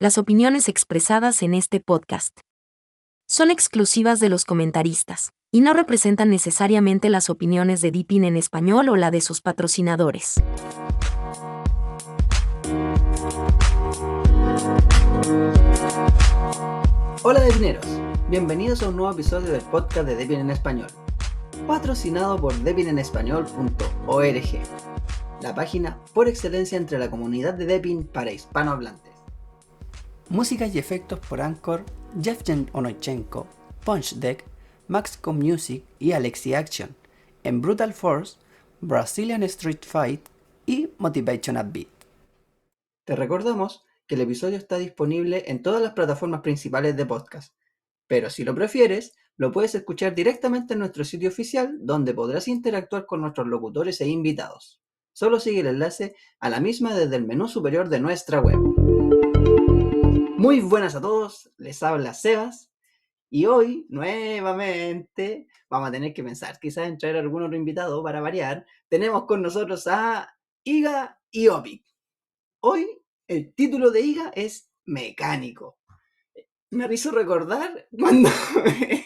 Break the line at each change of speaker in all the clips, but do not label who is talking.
Las opiniones expresadas en este podcast son exclusivas de los comentaristas y no representan necesariamente las opiniones de Deepin en español o la de sus patrocinadores.
Hola Depineros, bienvenidos a un nuevo episodio del podcast de Depin en español, patrocinado por depinenespañol.org, la página por excelencia entre la comunidad de Depin para hispanohablantes. Música y efectos por Anchor, Jevgen Onochenko, Punch Deck, Maxcom Music y Alexi Action, en Brutal Force, Brazilian Street Fight y Motivation at Beat. Te recordamos que el episodio está disponible en todas las plataformas principales de podcast, pero si lo prefieres, lo puedes escuchar directamente en nuestro sitio oficial donde podrás interactuar con nuestros locutores e invitados. Solo sigue el enlace a la misma desde el menú superior de nuestra web. Muy buenas a todos, les habla Sebas y hoy nuevamente vamos a tener que pensar quizás en traer algún otro invitado para variar. Tenemos con nosotros a Iga y Opic. Hoy el título de Iga es Mecánico. Me hizo recordar cuando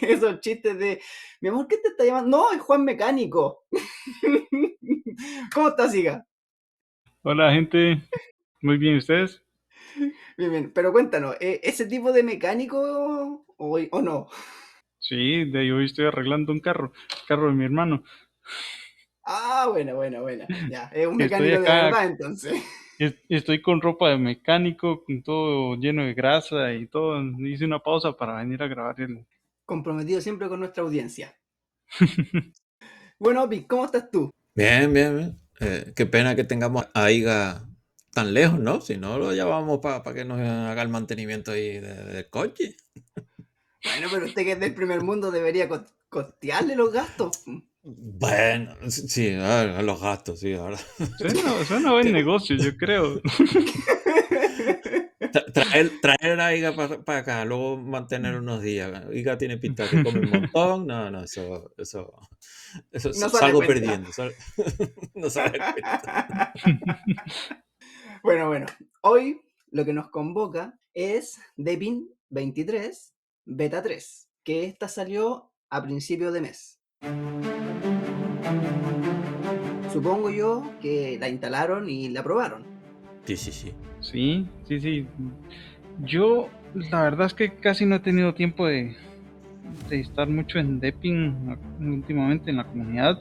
esos chistes de, mi amor, ¿qué te está llamando? No, es Juan Mecánico. ¿Cómo estás, Iga?
Hola, gente. Muy bien, ¿ustedes?
Bien, bien. Pero cuéntanos, ¿e- ¿ese tipo de mecánico o, o no?
Sí, de ahí hoy estoy arreglando un carro, el carro de mi hermano.
Ah, bueno, bueno, bueno. Ya, es un
Estoy
mecánico de
acá.
verdad entonces.
Es- Estoy con ropa de mecánico, con todo lleno de grasa y todo. Hice una pausa para venir a grabar el...
Comprometido siempre con nuestra audiencia. Bueno, Opi, ¿cómo estás tú?
Bien, bien, bien. Eh, qué pena que tengamos a Iga tan lejos, ¿no? Si no, lo llevamos para que nos haga el mantenimiento ahí de- del coche.
Bueno, pero usted que es del primer mundo debería co- costearle los gastos.
Bueno, sí, a, los gastos, sí, ahora.
Suena, suena buen negocio, yo creo.
Tra- Traer, traer a Iga para acá, luego mantener unos días. Iga tiene pinta que come un montón. No, no, eso, eso, eso
No
salgo
cuenta.
perdiendo. sal- no sale cuenta.
bueno, bueno. Hoy lo que nos convoca es Depin 23 Beta 3, que esta salió a principio de mes. Supongo yo que la instalaron y la probaron.
Sí, sí, sí.
Sí, sí, sí. Yo, la verdad es que casi no he tenido tiempo de, de estar mucho en Deppin últimamente en la comunidad.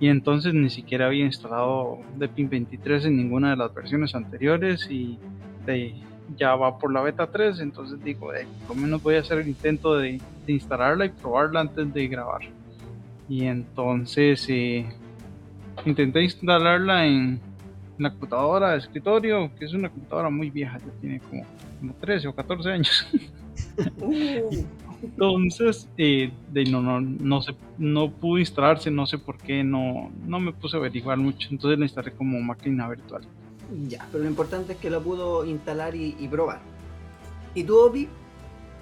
Y entonces ni siquiera había instalado Deppin 23 en ninguna de las versiones anteriores. Y ya va por la beta 3. Entonces digo, eh, menos voy a hacer el intento de, de instalarla y probarla antes de grabar. Y entonces eh, intenté instalarla en, la computadora de escritorio, que es una computadora muy vieja, ya tiene como, como 13 o 14 años.
Uh,
Entonces, eh, de, no, no, no, se, no pudo instalarse, no sé por qué, no, no me puse a averiguar mucho. Entonces la instalé como máquina virtual.
ya, pero lo importante es que lo pudo instalar y, y probar. ¿Y tú, Opi?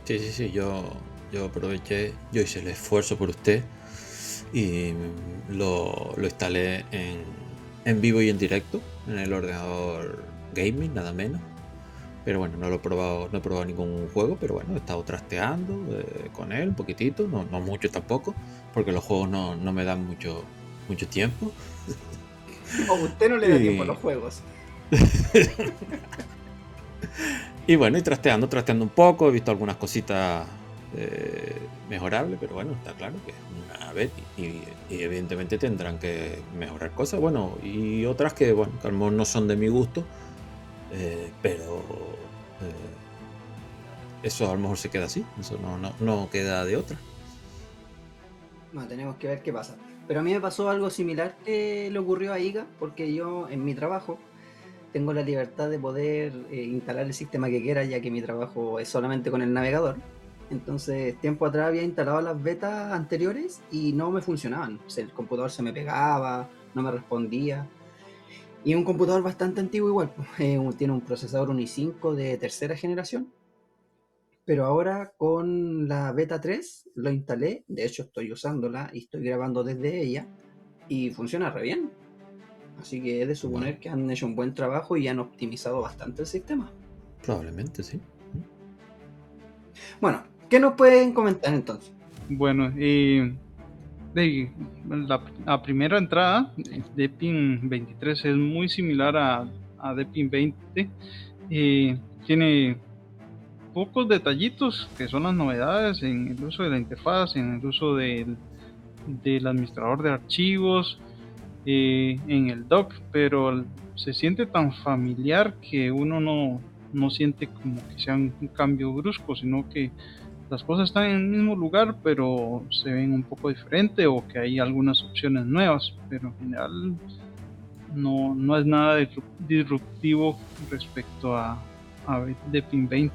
Sí, sí, sí, yo, yo aproveché, yo hice el esfuerzo por usted y lo, lo instalé en, en vivo y en directo, en el ordenador gaming, nada menos. Pero bueno, no lo he probado, no he probado ningún juego, pero bueno, he estado trasteando eh, con él un poquitito, no, no mucho tampoco, porque los juegos no, no me dan mucho, mucho tiempo.
¿O usted no le da tiempo a los juegos?
Y bueno, y trasteando, trasteando un poco, he visto algunas cositas eh, mejorables, pero bueno, está claro que es una beta y, y evidentemente tendrán que mejorar cosas, bueno, y otras que, bueno, que a lo mejor no son de mi gusto, eh, pero eh, eso a lo mejor se queda así, eso no, no, queda de otra.
No, tenemos que ver qué pasa. Pero a mí me pasó algo similar que le ocurrió a Iga, porque yo en mi trabajo tengo la libertad de poder eh, instalar el sistema que quiera, ya que mi trabajo es solamente con el navegador. Entonces, tiempo atrás había instalado las betas anteriores y no me funcionaban. El computador se me pegaba, no me respondía. Y un computador bastante antiguo igual. pues, eh, un- tiene un procesador un i5 de tercera generación. Pero ahora con la beta 3 lo instalé. De hecho, estoy usándola y estoy grabando desde ella. Y funciona re bien. Así que es de suponer que han hecho un buen trabajo y han optimizado bastante el sistema.
Probablemente, sí.
Bueno, ¿qué nos pueden comentar entonces?
Bueno, eh, la, primera entrada, Deepin 23, es muy similar a, a Deepin 20. Eh, tiene pocos detallitos que son las novedades en el uso de la interfaz, en el uso del, del administrador de archivos, eh, en el dock, pero se siente tan familiar que uno no, no siente como que sea un, cambio brusco, sino que las cosas están en el mismo lugar, pero se ven un poco diferente o que hay algunas opciones nuevas, pero en general no, no es nada disruptivo respecto a, a Deepin 20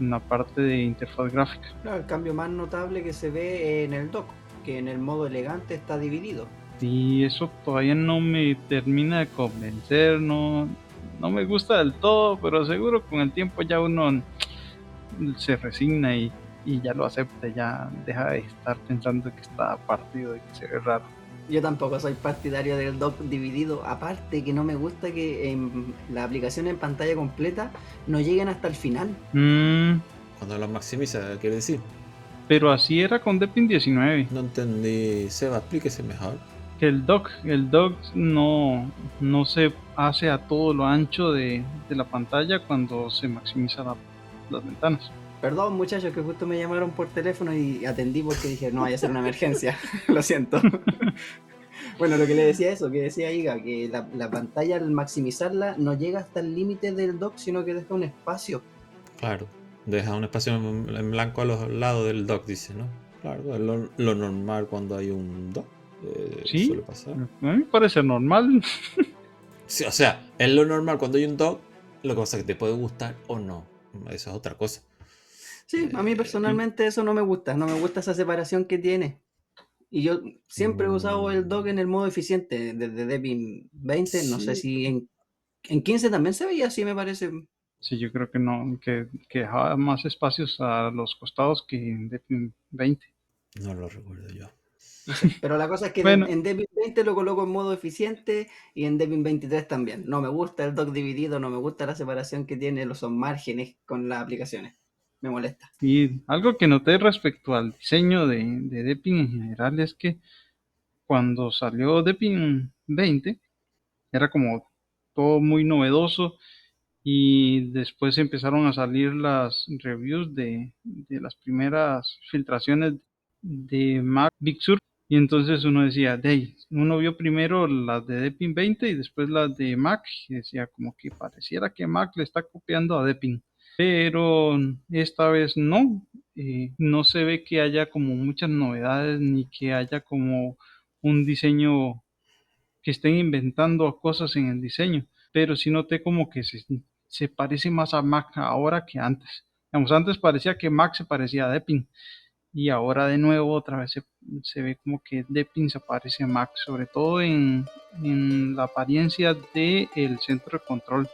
en la parte de interfaz gráfica.
el cambio más notable que se ve en el dock, que en el modo elegante está dividido.
Y eso todavía no me termina de convencer, no, no me gusta del todo, pero seguro con el tiempo ya uno se resigna y, y ya lo acepta, ya deja de estar pensando que está partido y que se ve raro.
Yo tampoco soy partidario del dock dividido. Aparte que no me gusta que en la aplicación en pantalla completa no lleguen hasta el final.
Mm,
Cuando lo maximiza, quiere decir.
pero así era con Deepin 19.
No entendí. Seba, explíquese mejor.
Que el dock, el dock no, no se hace a todo lo ancho de, de la pantalla cuando se maximiza la- las ventanas.
Perdón muchachos que justo me llamaron por teléfono y atendí porque dije, no vaya a ser una emergencia. lo siento. bueno, lo que le decía eso, que decía Iga, que la, la pantalla al maximizarla no llega hasta el límite del dock, sino que deja un espacio.
Claro. Deja un espacio en blanco a los lados del dock, dice, ¿no? Claro, es lo, lo normal cuando hay un dock. eh,
Sí.
Suele pasar.
A mí me parece normal.
Sí, o sea, es lo normal cuando hay un dock. Lo que pasa es que te puede gustar o no. Eso es otra cosa.
Sí, a mí
Eh,
personalmente eso no me gusta, no me gusta esa separación que tiene. Y yo siempre he usado el dock en el modo eficiente desde Debian 20, no sé si en, en 15 también se veía así, me parece.
Sí, yo creo que no, que, que dejaba más espacios a los costados que en Deepin 20.
No lo recuerdo yo.
Pero la cosa es que
Bueno.
en, en Debian 20 lo coloco en modo eficiente y en Debian 23 también. No me gusta el dock dividido, no me gusta la separación que tiene los márgenes con las aplicaciones. Me molesta.
Y algo que noté respecto al diseño de, de Deepin en general es que cuando salió Deepin 20 era como todo muy novedoso y después empezaron a salir las reviews de, de las primeras filtraciones de Mac Big Sur y entonces uno decía, "Dey", uno vio primero las de Deepin 20 y después las de Mac y decía como que pareciera que Mac le está copiando a Deepin pero esta vez no. eh, no se ve que haya como muchas novedades ni que haya como un diseño que estén inventando cosas en el diseño, pero sí noté como que se, parece más a Mac ahora que antes. Digamos, antes parecía que Mac se parecía a Deepin y ahora de nuevo otra vez se, ve como que Deepin se parece a Mac, sobre todo en, en la apariencia del centro de control,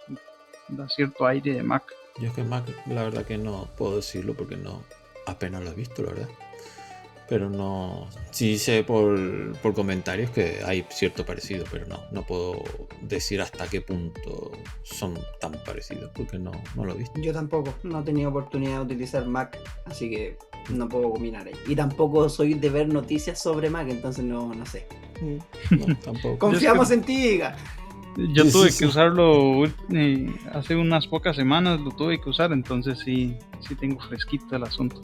da cierto aire de Mac.
Yo es que Mac, la verdad que no puedo decirlo porque no apenas lo he visto, la verdad. Pero no. Sí sé por, por comentarios que hay cierto parecido, pero no, no puedo decir hasta qué punto son tan parecidos porque no, no lo he visto.
Yo tampoco, no he tenido oportunidad de utilizar Mac, así que no puedo opinar ahí. Y tampoco soy de ver noticias sobre Mac, entonces no, no sé.
No, tampoco.
Confiamos en ti, Iga.
Yo
Sí,
tuve
sí,
que
sí.
usarlo eh, hace unas pocas semanas, lo tuve que usar, entonces sí, sí tengo fresquito el asunto.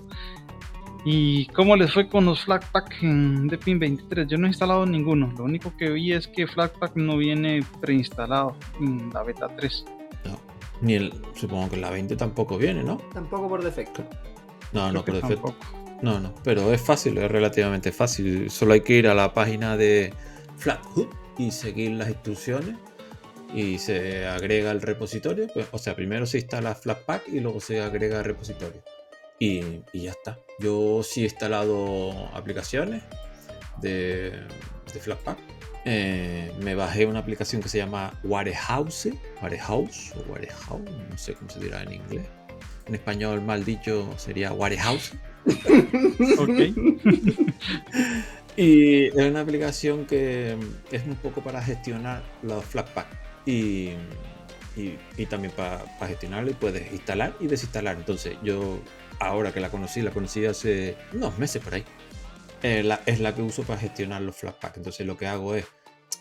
¿Y cómo les fue con los Flatpak en Deepin 23? Yo no he instalado ninguno, lo único que vi es que Flatpak no viene preinstalado en la beta 3.
No. Ni el, supongo que la 20 tampoco viene, ¿no?
Tampoco por defecto.
No,
Creo
no, por defecto.
tampoco.
No, no, pero es fácil, es relativamente fácil. Solo hay que ir a la página de Flathub y seguir las instrucciones y se agrega el repositorio. Pues, o sea, primero se instala Flatpak y luego se agrega el repositorio. Y, y ya está. Yo sí he instalado aplicaciones de, de Flatpak. Eh, me bajé una aplicación que se llama Warehouse, Warehouse o Warehouse, no sé cómo se dirá en inglés. En español mal dicho sería Warehouse. Y es una aplicación que es un poco para gestionar los Flatpak. Y, y, también para gestionarlo y puedes instalar y desinstalar. Entonces yo ahora que la conocí, la conocí hace unos meses por ahí. Eh, es la que uso para gestionar los Flatpak. Entonces lo que hago es,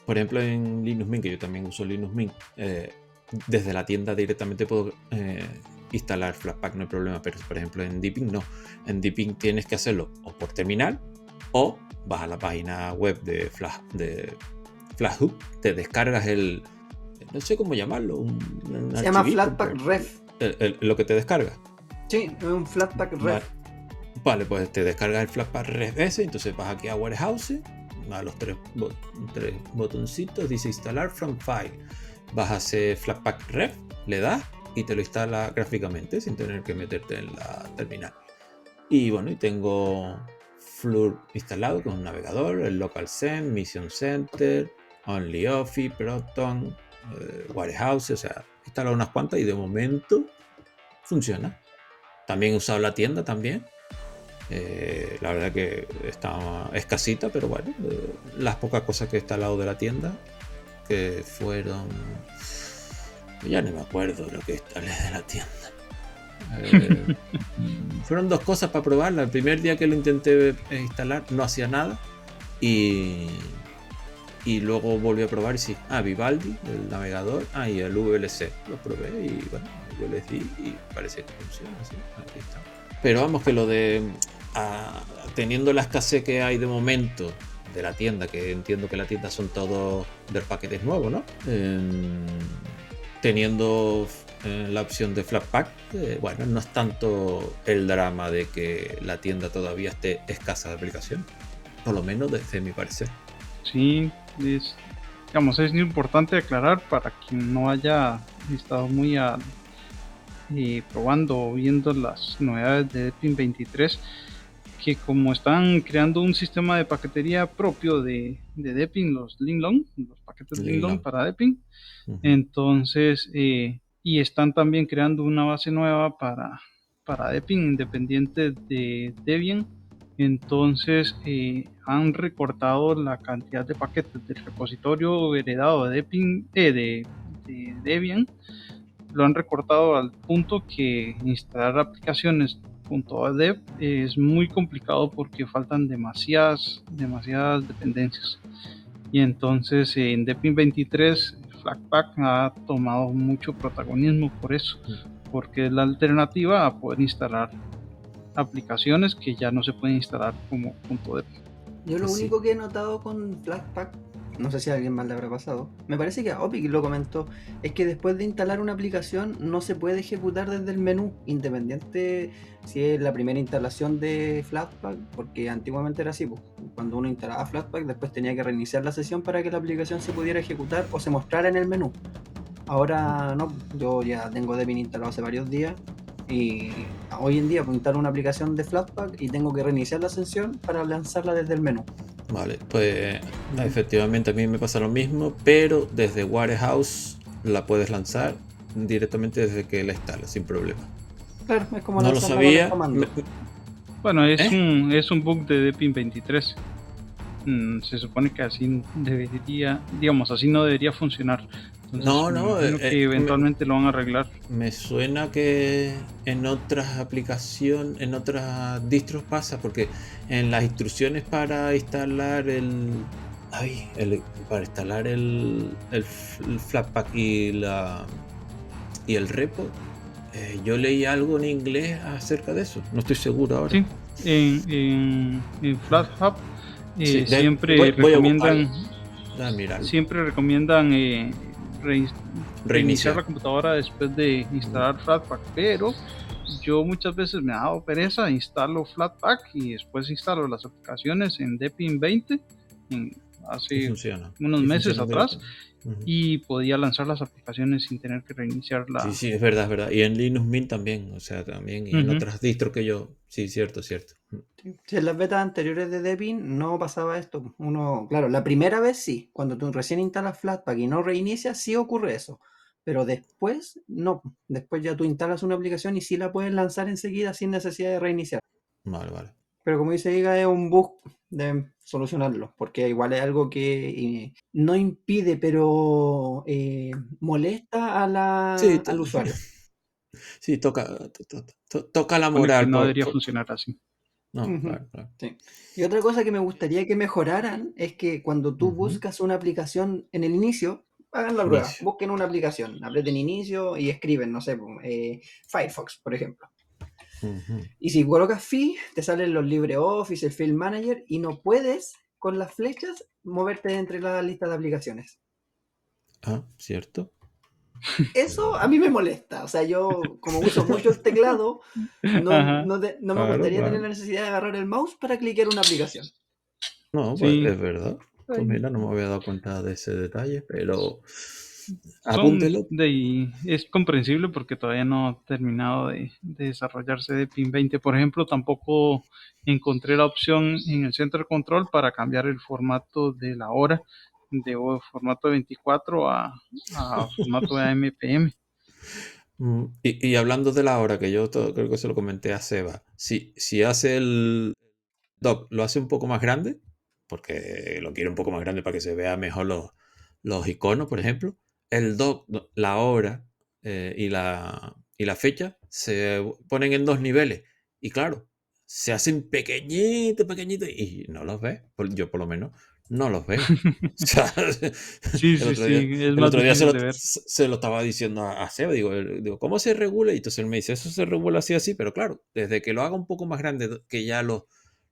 por ejemplo en Linux Mint, que yo también uso Linux Mint, eh, desde la tienda directamente puedo eh, instalar Flatpak, no hay problema. Pero por ejemplo en Deepin no. En Deepin tienes que hacerlo o por terminal o vas a la página web de Flash, de FlashHub, te descargas el, no sé cómo llamarlo.
Se llama Flatpak Ref.
lo que te descarga.
Sí, es un Flatpak Ref.
Vale. pues te descargas el Flatpak Ref ese, entonces vas aquí a Warehouse, a los tres, tres botoncitos, dice instalar from file. Vas a hacer Flatpak Ref, le das y te lo instala gráficamente sin tener que meterte en la terminal. Y bueno, y tengo Flur instalado con un navegador, el Local Zen, Mission Center, OnlyOffice, Proton, eh, Warehouse, o sea, instalado unas cuantas y de momento funciona. También he usado la tienda también. Eh, la verdad que está escasita, pero bueno, eh, las pocas cosas que he instalado de la tienda, que fueron... Ya no me acuerdo lo que instalé de la tienda. fueron dos cosas para probarla. El primer día que lo intenté instalar no hacía nada. Y y luego volví a probar y sí, ah, Vivaldi, el navegador, ah, y el VLC, lo probé y bueno, yo les di y parece que funciona, así, aquí está. Pero vamos que lo de, ah, teniendo la escasez que hay de momento de la tienda, que entiendo que la tienda son todos de paquetes nuevos, ¿no? Em, teniendo eh, la opción de Flatpak, eh, bueno, no es tanto el drama de que la tienda todavía esté escasa de aplicación, por lo menos desde mi parecer.
Sí, es, digamos, es importante aclarar para quien no haya estado muy eh, probando o viendo las novedades de Deepin 23 que como están creando un sistema de paquetería propio de, de Deepin, los Linglong, los paquetes Linglong para Deepin, entonces, eh, y están también creando una base nueva para, para Deepin independiente de Debian, entonces eh, han recortado la cantidad de paquetes del repositorio heredado de, eh, de, Debian, lo han recortado al punto que instalar aplicaciones .dev es muy complicado porque faltan demasiadas, demasiadas dependencias. Y entonces en Debian 23 Flatpak ha tomado mucho protagonismo por eso, mm. porque es la alternativa a poder instalar aplicaciones que ya no se pueden instalar como punto de
Yo lo pues único que he notado con Flatpak, no sé si a alguien más le habrá pasado, me parece que a Opic lo comentó, es que después de instalar una aplicación no se puede ejecutar desde el menú, independiente si es la primera instalación de Flatpak, porque antiguamente era así, pues, cuando uno instalaba Flatpak después tenía que reiniciar la sesión para que la aplicación se pudiera ejecutar o se mostrara en el menú. Ahora no, yo ya tengo Debian instalado hace varios días y hoy en día instalar una aplicación de Flatpak y tengo que reiniciar la sesión para lanzarla desde el menú.
Vale, pues efectivamente a mí me pasa lo mismo, pero desde Warehouse la puedes lanzar directamente desde que la instalas, sin problema.
Claro, es como
no lo sabía.
Bueno, es, ¿Eh? un, es un bug de Deepin 23. Mm, se supone que así debería, digamos, así no debería funcionar
no, no.
Eh, que eh, eventualmente lo van a arreglar.
Me suena que en otras aplicaciones, en otras distros pasa, porque en las instrucciones para instalar el. Ay, para instalar el, el, Flatpak y la y el repo, eh, yo leí algo en inglés acerca de eso. No estoy seguro ahora.
Sí, en, en, FlatHub siempre recomiendan. siempre recomiendan reiniciar la computadora después de instalar Flatpak, pero yo muchas veces me ha dado pereza, instalo Flatpak y después instalo las aplicaciones en Deepin 20 hace unos meses atrás y podía lanzar las aplicaciones sin tener que reiniciar la...
Sí, sí, es verdad, es verdad. Y en Linux Mint también, o sea, también, y en otras distros que yo, sí, cierto, cierto.
Sí, en las betas anteriores de Debian no pasaba esto. Uno, claro, la primera vez sí, cuando tú recién instalas Flatpak y no reinicias, sí ocurre eso. Pero después, no. Después ya tú instalas una aplicación y sí la puedes lanzar enseguida sin necesidad de reiniciar.
Vale, vale.
Pero como dice Iga, es un bug de solucionarlo, porque igual es algo que eh, no impide, pero eh, molesta a la,
Sí,
al usuario.
Sí, toca, to- to- to- toca la moral.
no debería
por-
funcionar así.
No,
Ujú.
claro, claro.
Sí. Y otra cosa que me gustaría que mejoraran es que cuando tú buscas una aplicación en el inicio, hagan la prueba,
Inicio.
busquen una aplicación, aprieten inicio y escriben, no sé, eh, Firefox, por ejemplo. Y si colocas Fi, te salen los LibreOffice, el Field Manager y no puedes con las flechas moverte entre la lista de aplicaciones.
Ah, ¿cierto?
Eso a mí me molesta. O sea, yo como uso mucho el teclado, no,
Ajá.
no te- no me
Claro,
gustaría
claro.
tener la necesidad de agarrar el mouse para cliquear una aplicación.
No, pues
Sí.
es verdad. Pues mira, no me había dado cuenta de ese detalle, pero apúntelo.
de- es comprensible porque todavía no ha terminado de, de desarrollarse de PIN 20. Por ejemplo, tampoco encontré la opción en el Center Control para cambiar el formato de la hora de formato de 24 a, a formato de AMPM.
Mm, Y, y hablando de la hora, que yo creo que se lo comenté a Seba, si, si hace el doc, lo hace un poco más grande, porque lo quiere un poco más grande para que se vea mejor los, los iconos, por ejemplo, el doc, no, la hora eh, y, la, y la fecha se ponen en dos niveles. Y claro, se hacen pequeñitos, pequeñitos, y no los ves. Yo por lo menos no los veo. O sea,
Sí, sí,
otro
sí,
día-
es
el otro día se lo, se- lo estaba diciendo a, a Seba, digo, el- digo, ¿cómo se regula? Y entonces él me dice, eso se regula así, así, pero claro, desde que lo haga un poco más grande, do- que ya los,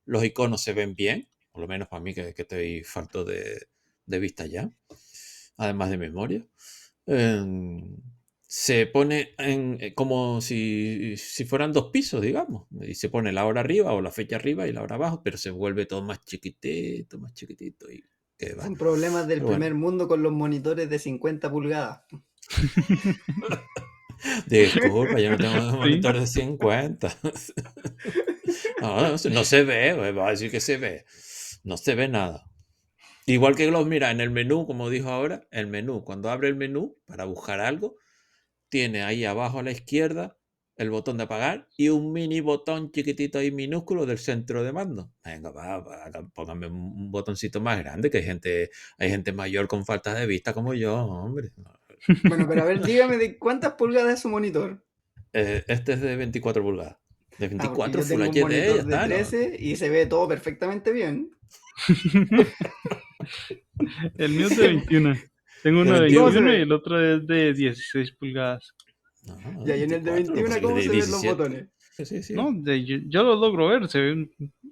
los iconos se ven bien, por lo menos para mí que, que estoy falto de, de vista ya, además de memoria, em, se pone en, eh, como si, si fueran dos pisos, digamos, y se pone la hora arriba o la fecha arriba y la hora abajo, pero se vuelve todo más chiquitito, más chiquitito y que va.
Son problemas del
Pero bueno.
primer mundo con los monitores de 50 pulgadas.
Disculpa, yo no tengo monitor de 50. No, no, se- no se ve, va a decir que se ve. No se ve nada. Igual que los, mira, en el menú, como dijo ahora, el menú, cuando abre el menú para buscar algo, tiene ahí abajo a la izquierda el botón de apagar y un mini botón chiquitito ahí minúsculo del centro de mando. Venga, va, va, póngame un botoncito más grande, que hay gente, hay gente mayor con falta de vista como yo, hombre.
Bueno, pero a ver, dígame de cuántas pulgadas es su monitor.
Eh, este es de 24 pulgadas. De
Ah, porque
24
yo
Full HD,
de
está, ¿no?
13 y se ve todo perfectamente bien.
El mío es de 21. Tengo uno de
21.
21 y el otro es de 16 pulgadas.
No,
Y ahí en el de
24,
21,
pues,
¿cómo
de
se ven los
17.
botones?
Sí, sí.
No, de- yo, yo lo logro ver, se ven,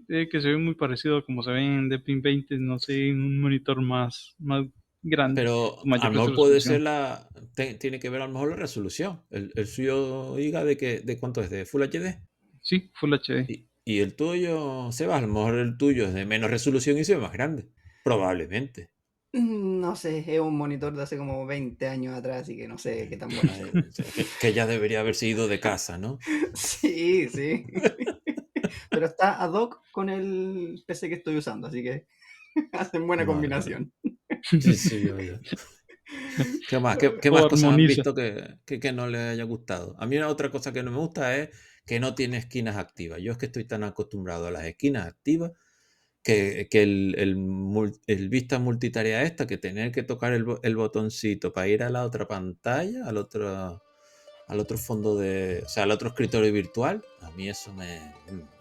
eh, que se ve muy parecido a como se ven en Deepin 20, no sé, en un monitor más, más grande.
Pero a lo mejor puede ser la. te- tiene que ver a lo mejor la resolución. El, el suyo diga de que de cuánto es, de Full HD.
Sí, Full HD.
Y, y el tuyo, Seba, a lo mejor el tuyo es de menos resolución y se ve más grande. Probablemente.
Mm, No sé, es un monitor de hace como 20 años atrás, así que no sé qué tan bueno sea,
que, que ya debería haberse ido de casa, ¿no?
Sí, sí. Pero está ad hoc con el PC que estoy usando, así que hacen buena
Vale,
combinación.
Sí, sí, yo ya. ¿Qué más, qué, más cosas han visto que, que, que no les haya gustado? A mí una otra cosa que no me gusta es que no tiene esquinas activas. Yo es que estoy tan acostumbrado a las esquinas activas que, que el, el, vista multitarea esta, que tener que tocar el, el botoncito para ir a la otra pantalla, al otro, al otro fondo de, o sea, al otro escritorio virtual, a mí eso me... mm,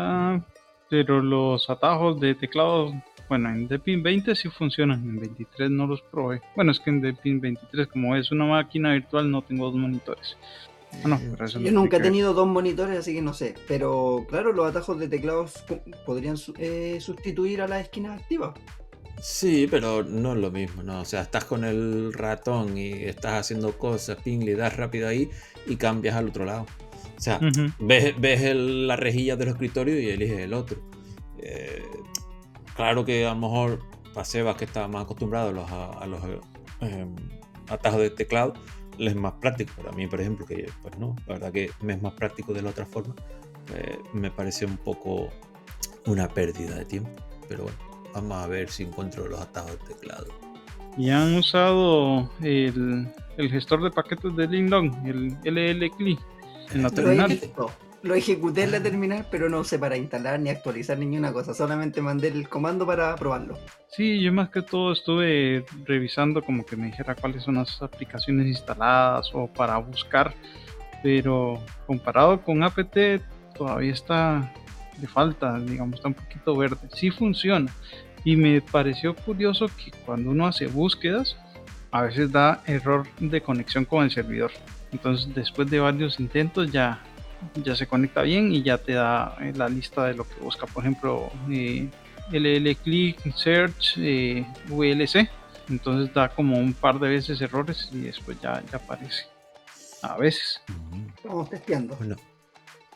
Ah, pero los atajos de teclado, bueno, en Deepin 20 sí funcionan, en 23 no los probé. Bueno, es que en Deepin 23, como es una máquina virtual, no tengo dos monitores. Ah, no, pero eso
Yo
no
nunca he tenido dos monitores, así que no sé. Pero claro, los atajos de teclados podrían eh, sustituir a las esquinas activas.
Sí, pero no es lo mismo, ¿no? O sea, estás con el ratón y estás haciendo cosas, ping, le das rápido ahí y cambias al otro lado. O sea, ves, ves el- la rejilla del escritorio y eliges el otro. Eh, claro que a lo mejor para Sebas, que está más acostumbrado a los, a los eh, atajos de teclado, le es más práctico. Pero a mí, por ejemplo, que pues no, la verdad que me es más práctico de la otra forma, eh, me parece un poco una pérdida de tiempo. Pero bueno, vamos a ver si encuentro los atajos de teclado.
Y han usado el, el gestor de paquetes de Lindong, el LLCLI, en la
Lo he
terminal.
Lo ejecuté en la terminal, pero no sé para instalar ni actualizar ninguna cosa. Solamente mandé el comando para probarlo.
Sí, yo más que todo estuve revisando como que me dijera cuáles son las aplicaciones instaladas o para buscar, pero comparado con apt todavía está de falta, digamos, está un poquito verde. Sí funciona y me pareció curioso que cuando uno hace búsquedas, a veces da error de conexión con el servidor. Entonces después de varios intentos ya, ya se conecta bien y ya te da eh, la lista de lo que busca. Por ejemplo, eh, LL Click Search eh, VLC. Entonces da como un par de veces errores y después ya, ya aparece. A veces.
Estamos testeando.
Bueno,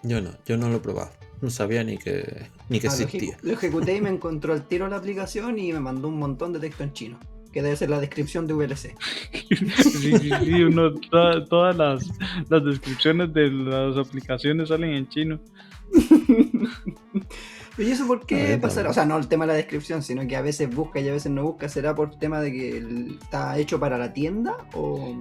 yo no, yo no lo he probado. No sabía ni que, ni que
Ah, lo,
existía.
ejecu- lo ejecuté y me encontró el tiro la aplicación y me mandó un montón de texto en chino. Que debe ser la descripción de VLC.
Sí, sí, sí, uno, toda- todas las, las descripciones de las aplicaciones salen en chino.
¿Y eso por qué pasará? O sea, no el tema de la descripción, sino que a veces busca y a veces no busca. ¿Será por tema de que está hecho para la tienda? ¿O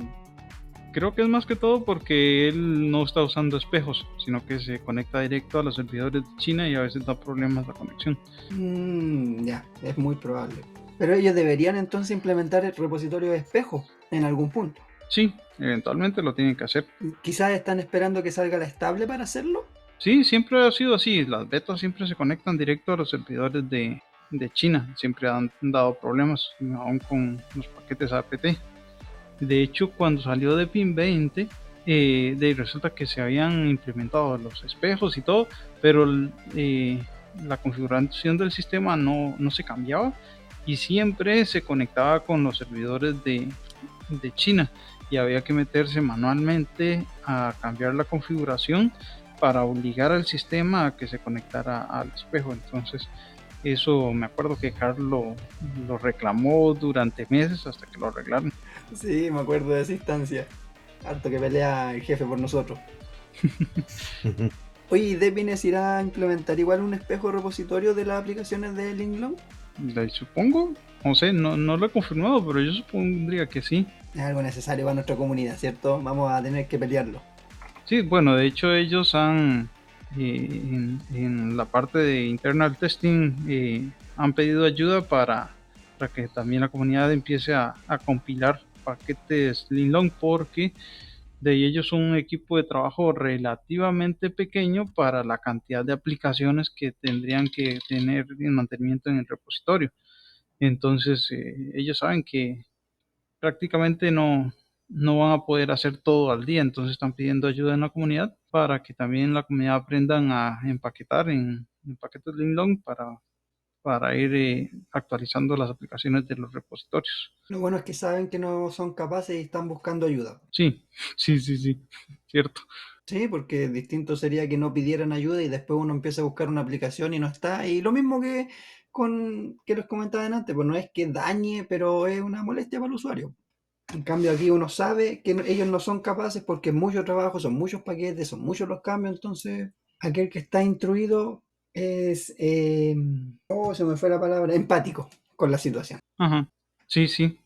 Creo que es más que todo porque él no está usando espejos, sino que se conecta directo a los servidores de China y a veces da problemas la conexión.
Mm, ya, es muy probable. Pero ellos deberían entonces implementar el repositorio de espejo en algún punto.
Sí, eventualmente lo tienen que hacer.
Quizás están esperando que salga la estable para hacerlo.
Sí, siempre ha sido así. Las betas siempre se conectan directo a los servidores de, de China. Siempre han dado problemas, aún con los paquetes APT. De hecho, cuando salió de PIN 20, eh, de resulta que se habían implementado los espejos y todo, pero eh, la configuración del sistema no, no se cambiaba y siempre se conectaba con los servidores de, de China y había que meterse manualmente a cambiar la configuración para obligar al sistema a que se conectara al espejo. Entonces, eso me acuerdo que Carlos lo reclamó durante meses hasta que lo arreglaron.
Sí, me acuerdo de esa instancia. Harto que pelea el jefe por nosotros. Oye, ¿y Depines irá a implementar igual un espejo repositorio de las aplicaciones de Linglong?
Supongo, no sé, no, no lo he confirmado, pero yo supondría que sí.
Es algo necesario para nuestra comunidad, ¿cierto? Vamos a tener que pelearlo.
Sí, bueno, de hecho ellos han, eh, en, en la parte de internal testing, eh, han pedido ayuda para, para que también la comunidad empiece a, a compilar paquetes Linlong porque de ellos un equipo de trabajo relativamente pequeño para la cantidad de aplicaciones que tendrían que tener en mantenimiento en el repositorio. Entonces eh, ellos saben que prácticamente no, no van a poder hacer todo al día, entonces están pidiendo ayuda en la comunidad para que también la comunidad aprendan a empaquetar en, en paquetes Linlong para, para ir eh, actualizando las aplicaciones de los repositorios.
Lo bueno es que saben que no son capaces y están buscando ayuda.
Sí, sí, sí, sí, cierto.
Sí, porque distinto sería que no pidieran ayuda y después uno empieza a buscar una aplicación y no está. Y lo mismo que con que les comentaba antes, pues no es que dañe, pero es una molestia para el usuario. En cambio aquí uno sabe que no- ellos no son capaces porque es mucho trabajo, son muchos paquetes, son muchos los cambios, entonces aquel que está instruido es, eh, oh, se me fue la palabra, empático con la situación.
Ajá, sí, sí.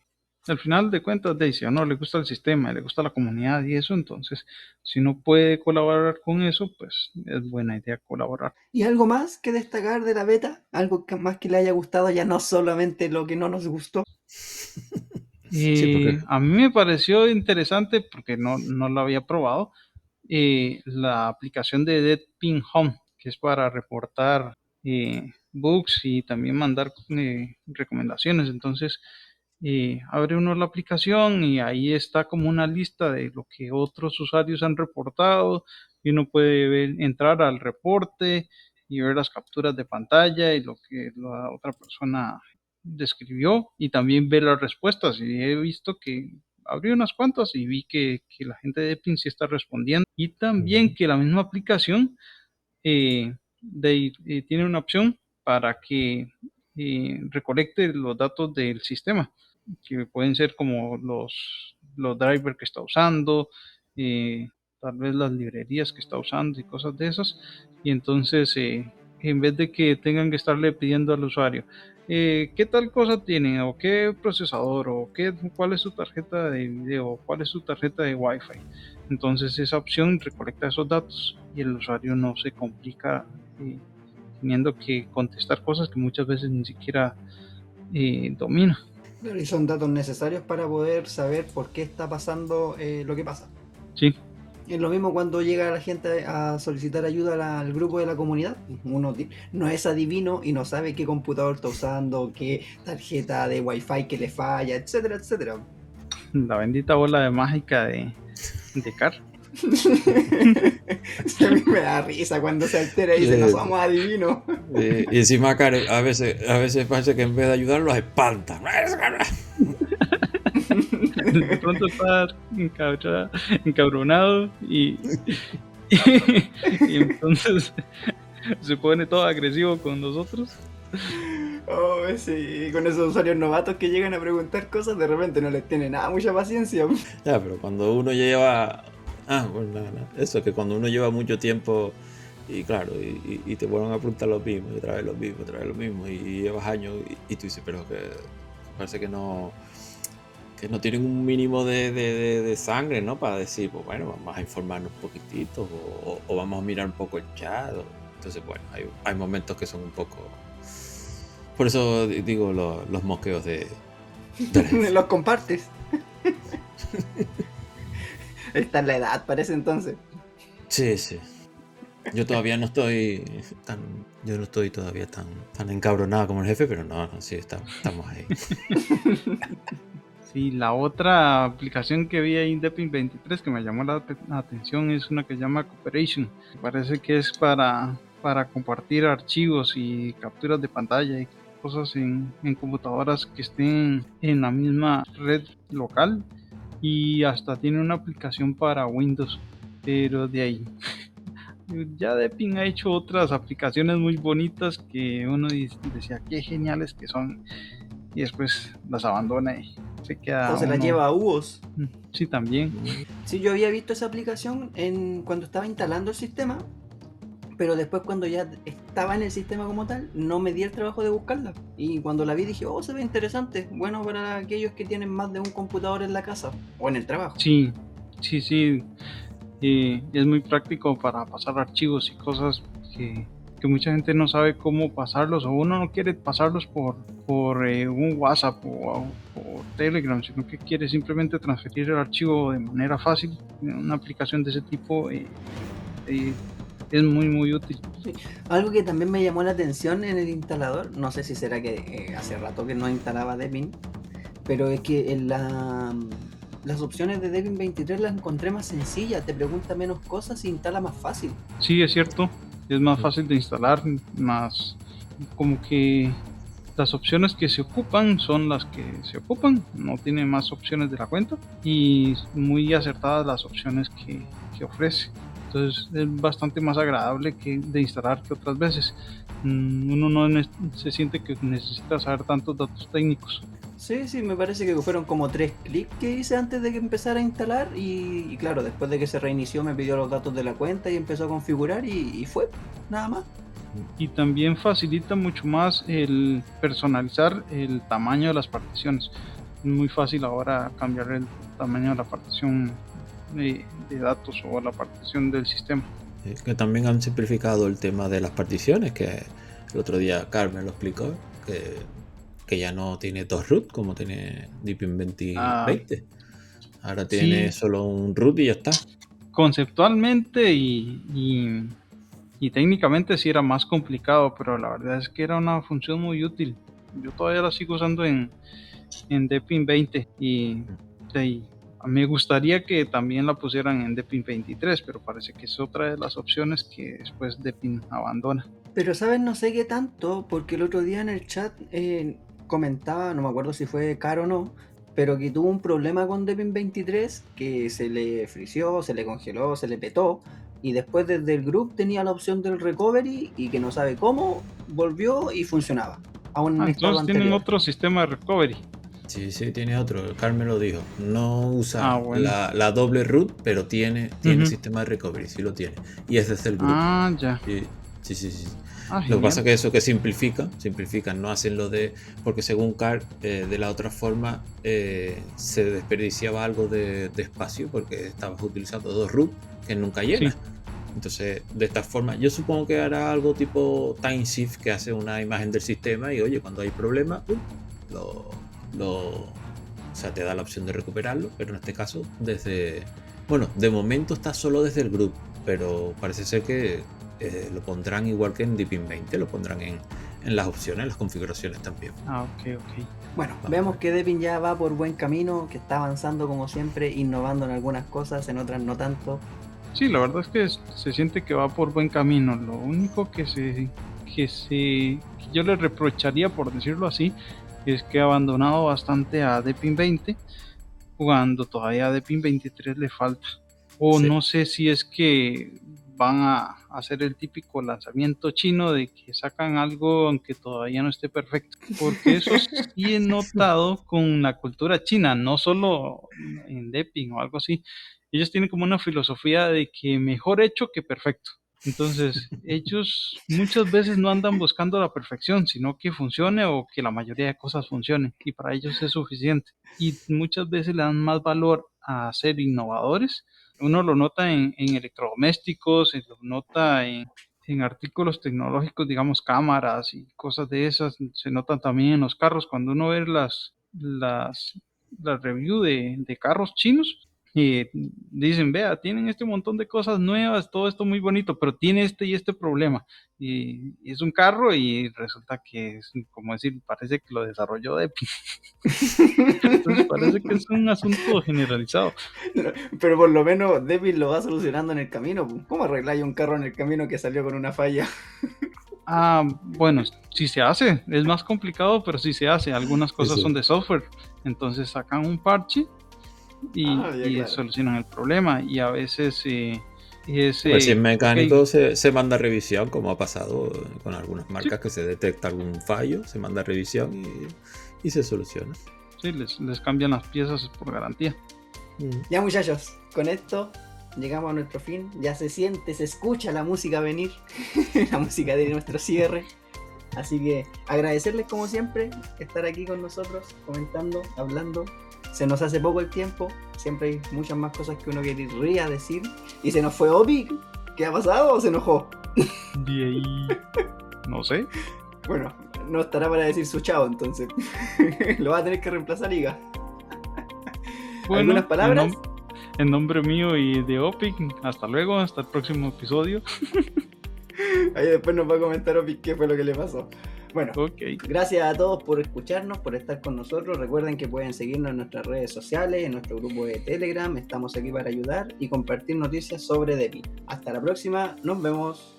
Al final de cuentas, Daisy, a uno le gusta el sistema, le gusta la comunidad y eso, entonces, si uno puede colaborar con eso, pues es buena idea colaborar.
¿Y algo más que destacar de la beta? ¿Algo que más que le haya gustado, ya no solamente lo que no nos gustó?
Sí, porque-
Eh, a mí me pareció interesante porque no, no lo había probado. eh, la aplicación de Dead Pin Home, que es para reportar eh, bugs y también mandar eh, recomendaciones. Entonces, eh, abre uno la aplicación y ahí está como una lista de lo que otros usuarios han reportado y uno puede ver- entrar al reporte y ver las capturas de pantalla y lo que la otra persona describió y también ver las respuestas. Y he visto que abrí unas cuantas y vi que, que la gente de Epin sí está respondiendo. Y también que la misma aplicación eh, de- eh, tiene una opción para que eh, recolecte los datos del sistema que pueden ser como los, los drivers que está usando, eh, tal vez las librerías que está usando y cosas de esas. Y entonces, eh, en vez de que tengan que estarle pidiendo al usuario, eh, ¿qué tal cosa tiene? ¿O qué procesador? ¿O qué, cuál es su tarjeta de video? ¿Cuál es su tarjeta de Wi-Fi? Entonces esa opción recolecta esos datos y el usuario no se complica eh, teniendo que contestar cosas que muchas veces ni siquiera eh, domina.
Y son datos necesarios para poder saber por qué está pasando eh, lo que pasa.
Sí.
Es lo mismo cuando llega la gente a solicitar ayuda al grupo de la comunidad. Uno no es adivino y no sabe qué computador está usando, qué tarjeta de wifi que le falla, etcétera, etcétera.
La bendita bola de mágica de, de Car.
a mí me da risa cuando se altera y dice, no somos adivinos.
y encima, Car, a veces, a veces parece que en vez de ayudarlos espanta.
de pronto está encabronado y, y, entonces se pone todo agresivo con nosotros.
Oh, sí, con esos usuarios novatos que llegan a preguntar cosas, de repente no les tiene nada, mucha paciencia.
Ya, pero cuando uno lleva. Ah, bueno, nada, nada. Eso, que cuando uno lleva mucho tiempo y claro, y, te vuelven a preguntar lo mismo, y otra vez lo mismo, otra vez lo mismo, y llevas años y, tú dices, pero que parece que no que no tienen un mínimo de, sangre, ¿no? Para decir, pues bueno, vamos a informarnos un poquitito o, vamos a mirar un poco el chat. entonces, bueno, hay, momentos que son un poco... Por eso digo los mosqueos de...
los compartes. Está en la edad, parece entonces.
Sí, sí. Yo todavía no estoy tan. Yo no estoy todavía tan, tan encabronado como el jefe, pero no, no sí, estamos ahí.
Y la otra aplicación que vi ahí en Depin 23 que me llamó la, atención es una que se llama Cooperation. Parece que es para, para compartir archivos y capturas de pantalla y cosas en, computadoras que estén en la misma red local. Y hasta tiene una aplicación para Windows. Pero de ahí. ya Depin ha hecho otras aplicaciones muy bonitas que uno decía qué geniales que son y después las abandona y se queda.
O se las lleva a UOS.
Mm, sí, también.
Sí, yo había visto esa aplicación en cuando estaba instalando el sistema, pero después cuando ya estaba en el sistema como tal, no me di el trabajo de buscarla. Y cuando la vi dije, oh, se ve interesante. Bueno para aquellos que tienen más de un computador en la casa o en el trabajo.
Sí, sí, sí. Es muy práctico para pasar archivos y cosas que mucha gente no sabe cómo pasarlos o uno no quiere pasarlos por, por eh, un WhatsApp o, por Telegram, sino que quiere simplemente transferir el archivo de manera fácil. Una aplicación de ese tipo eh, eh, es muy muy útil.
Algo que también me llamó la atención en el instalador, no sé si será que hace rato que no instalaba Debian, pero es que en la, las opciones de Debian 23 las encontré más sencillas, te pregunta menos cosas y instala más fácil.
Sí, es cierto es más fácil de instalar, más como que las opciones que se ocupan son las que se ocupan, no tiene más opciones de la cuenta y muy acertadas las opciones que, ofrece. Entonces es bastante más agradable que de instalar que otras veces. Mm, uno no se siente que necesita saber tantos datos técnicos.
Sí, sí, me parece que fueron como tres clics que hice antes de que empezara a instalar y, claro, después de que se reinició me pidió los datos de la cuenta y empezó a configurar y, fue, nada más.
Y también facilita mucho más el personalizar el tamaño de las particiones. Es muy fácil ahora cambiar el tamaño de la partición de, datos o la partición del sistema.
que también han simplificado el tema de las particiones, que el otro día Carmen lo explicó, que que ya no tiene dos root como tiene Deepin 2020. Ah. Ahora tiene solo un root y ya está.
Conceptualmente y, y, técnicamente sí era más complicado, pero la verdad es que era una función muy útil. Yo todavía la sigo usando en, en Deepin 20 y, me gustaría que también la pusieran en Deepin 23, pero parece que es otra de las opciones que después Deepin abandona.
Pero sabes, no sé qué tanto, porque el otro día en el chat eh, comentaba, no me acuerdo si fue caro o no, pero que tuvo un problema con Debian 23 que se le frició, se le congeló, se le petó y después desde el group tenía la opción del recovery y que no sabe cómo volvió y funcionaba.
Aún ah, entonces tienen otro sistema de recovery.
Sí, sí, tiene otro. Carmen lo dijo. No usa ah, la, doble root, pero tiene, tiene sistema de recovery, sí lo tiene. Y es desde el group.
Ah, ya.
Sí, sí, sí.
Ah,
Lo que pasa es que eso que simplifican, simplifican, no hacen lo de. Porque según Carr, eh, de la otra forma, eh, se desperdiciaba algo de, de espacio porque estabas utilizando dos root que nunca llenas.
Sí.
Entonces, de esta forma, yo supongo que hará algo tipo TimeShift que hace una imagen del sistema y oye, cuando hay problema, ¡pum! lo, lo- o sea, te da la opción de recuperarlo, pero en este caso, desde. Bueno, de momento está solo desde el grupo, pero parece ser que eh, lo pondrán igual que en Deepin 20, lo pondrán en, en las opciones, en las configuraciones también.
Ah, ok, ok.
Bueno,
Vamos.
vemos que Debian ya va por buen camino, que está avanzando como siempre, innovando en algunas cosas, en otras no tanto.
Sí, la verdad es que se siente que va por buen camino. Lo único que se que se que yo le reprocharía, por decirlo así, es que ha abandonado bastante a Depin 20, jugando todavía a Depin 23 le falta. O
Sí.
no sé si es que van a hacer el típico lanzamiento chino de que sacan algo aunque todavía no esté perfecto. Porque eso sí he notado con la cultura china, no solo en Depin o algo así. Ellos tienen como una filosofía de que mejor hecho que perfecto. Entonces, ellos muchas veces no andan buscando la perfección, sino que funcione o que la mayoría de cosas funcionen. Y para ellos es suficiente. Y muchas veces le dan más valor a ser innovadores. Uno lo nota en, en electrodomésticos, se lo nota en, artículos tecnológicos, digamos cámaras y cosas de esas. Se notan también en los carros. Cuando uno ve las, las, las review de, de carros chinos, y dicen, vea, tienen este montón de cosas nuevas, todo esto muy bonito, pero tiene este y este problema. Y, y es un carro y resulta que es, como decir, parece que lo desarrolló Depi. Entonces parece que es un asunto generalizado.
Pero por lo menos Debian lo va solucionando en el camino. ¿Cómo arregláis un carro en el camino que salió con una falla?
Ah, bueno, si se hace, es más complicado, pero si se hace. Algunas cosas
sí.
son de software, entonces sacan un parche y,
Ah, ya,
y
claro.
solucionan el problema. Y a veces eh, es...
Pues si
eh,
es mecánico, se, se manda a revisión, como ha pasado con algunas marcas
Sí.
que se detecta algún fallo, se manda a revisión y, y se soluciona.
sí, les, les cambian las piezas por garantía.
Ya muchachos, con esto llegamos a nuestro fin. Ya se siente, se escucha la música venir, la música de nuestro cierre. Así que agradecerles como siempre estar aquí con nosotros, comentando, hablando. Se nos hace poco el tiempo, siempre hay muchas más cosas que uno querría decir. Y se nos fue Opi, ¿qué ha pasado o se enojó?
De ahí... No sé.
Bueno, no estará para decir su chao entonces. Lo va a tener que reemplazar Iga.
Bueno,
¿Algunas palabras?
En, nom- en nombre mío y de Opic, hasta luego, hasta el próximo episodio.
Ahí después nos va a comentar Opi qué fue lo que le pasó. Bueno. Gracias a todos por escucharnos, por estar con nosotros. Recuerden que pueden seguirnos en nuestras redes sociales, en nuestro grupo de Telegram. Estamos aquí para ayudar y compartir noticias sobre Depi. Hasta la próxima, nos vemos.